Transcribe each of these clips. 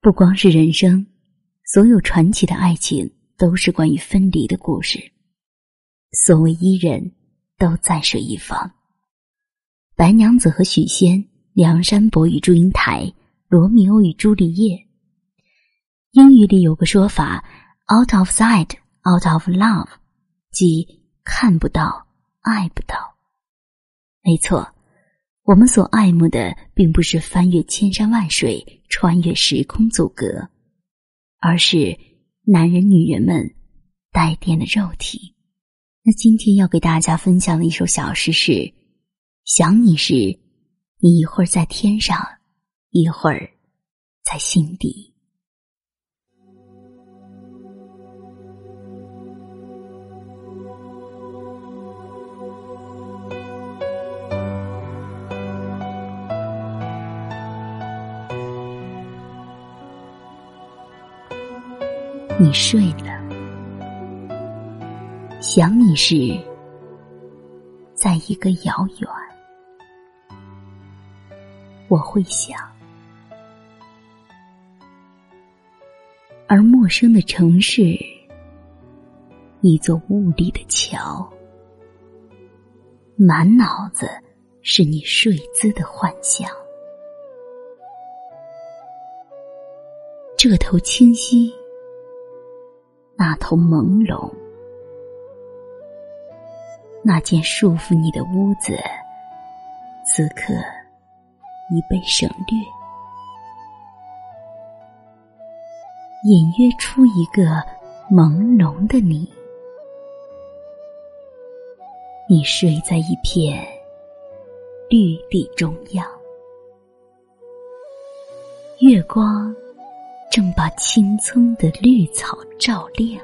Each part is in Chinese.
不光是人生，所有传奇的爱情都是关于分离的故事。所谓伊人，都在水一方。白娘子和许仙，梁山伯与祝英台，罗密欧与朱丽叶。英语里有个说法：“out of sight, out of love”，即看不到，爱不到。没错。我们所爱慕的，并不是翻越千山万水、穿越时空阻隔，而是男人、女人们带电的肉体。那今天要给大家分享的一首小诗是：想你时，你一会儿在天上，一会儿在心底。你睡了，想你时，在一个遥远，我会想；而陌生的城市，一座雾里的桥，满脑子是你睡姿的幻想，这头清晰。那头朦胧，那间束缚你的屋子，此刻已被省略，隐约出一个朦胧的你。你睡在一片绿地中央，月光。正把青葱的绿草照亮。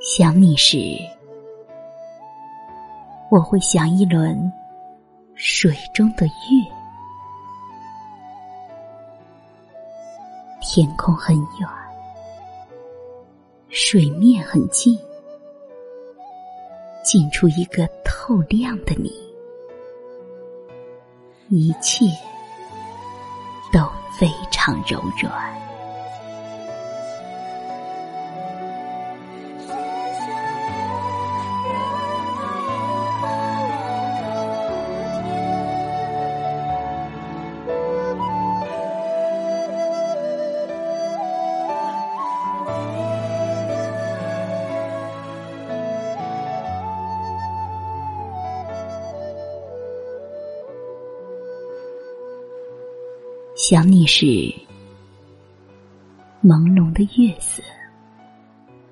想你时，我会想一轮水中的月。天空很远，水面很近，近出一个透亮的你，一切。都非常柔软。想你时，朦胧的月色，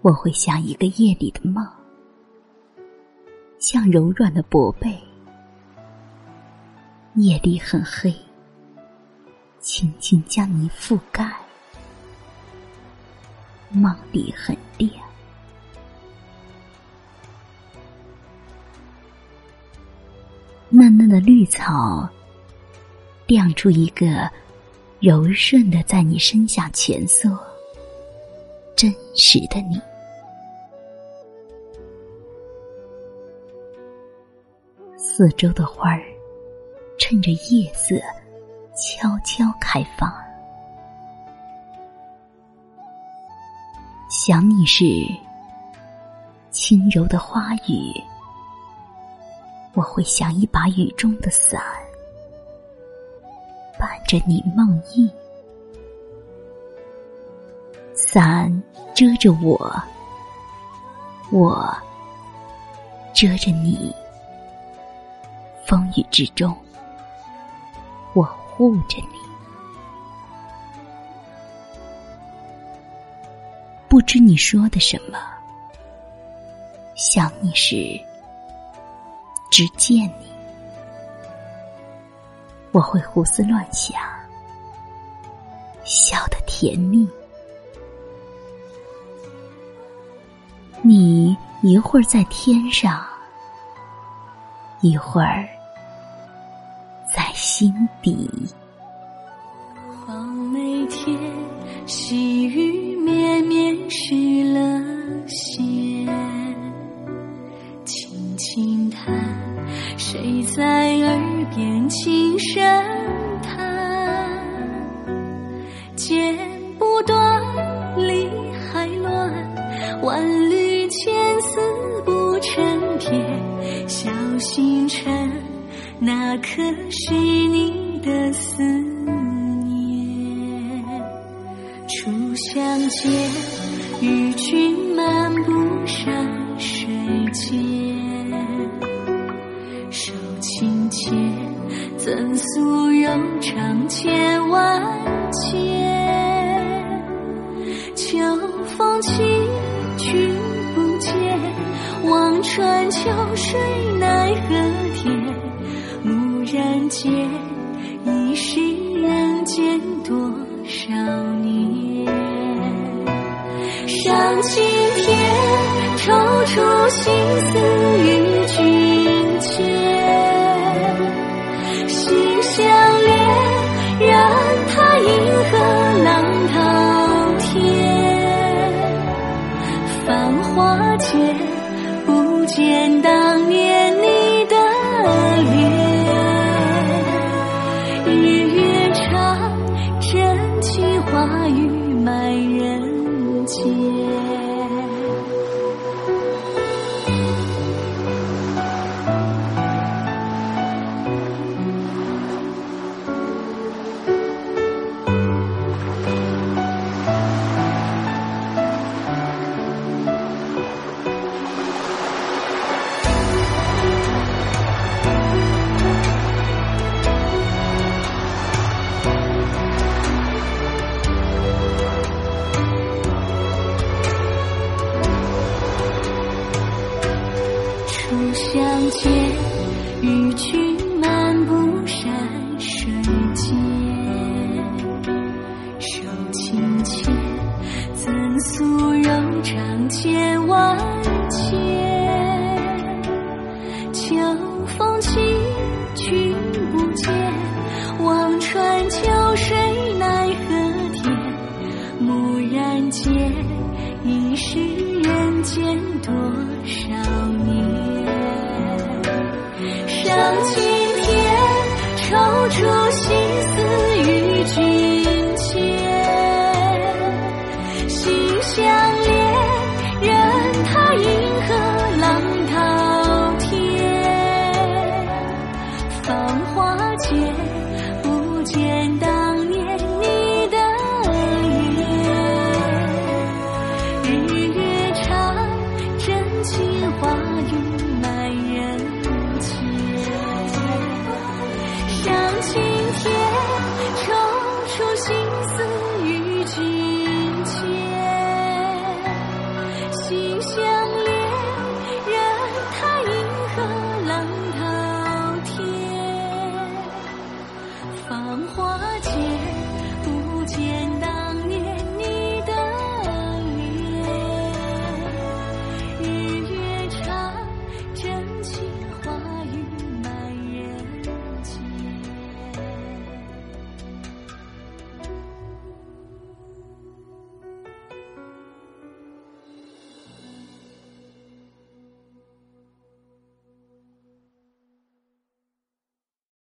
我会像一个夜里的梦，像柔软的薄被。夜里很黑，轻轻将你覆盖；梦里很亮，嫩嫩的绿草，亮出一个。柔顺的在你身下蜷缩，真实的你。四周的花儿，趁着夜色悄悄开放。想你时，轻柔的花语，我会像一把雨中的伞。着你梦呓，伞遮着我，我遮着你。风雨之中，我护着你。不知你说的什么，想你时，只见你。我会胡思乱想，笑得甜蜜。你一会儿在天上，一会儿在心底。黄梅天，细雨绵绵湿了鞋，轻轻叹，谁在耳边轻声叹剪不断理还乱万缕千丝不成片小星辰那可是你的思念初相见与君漫步山水间情切，怎诉柔肠千万千？秋风起，君不见，望穿秋水奈何天？蓦然间，已是人间多少年？上青天，抽出心思柔肠千万千？秋风起，君不见，望穿秋水奈何天？蓦然间，已是人间多少年？上青天，抽出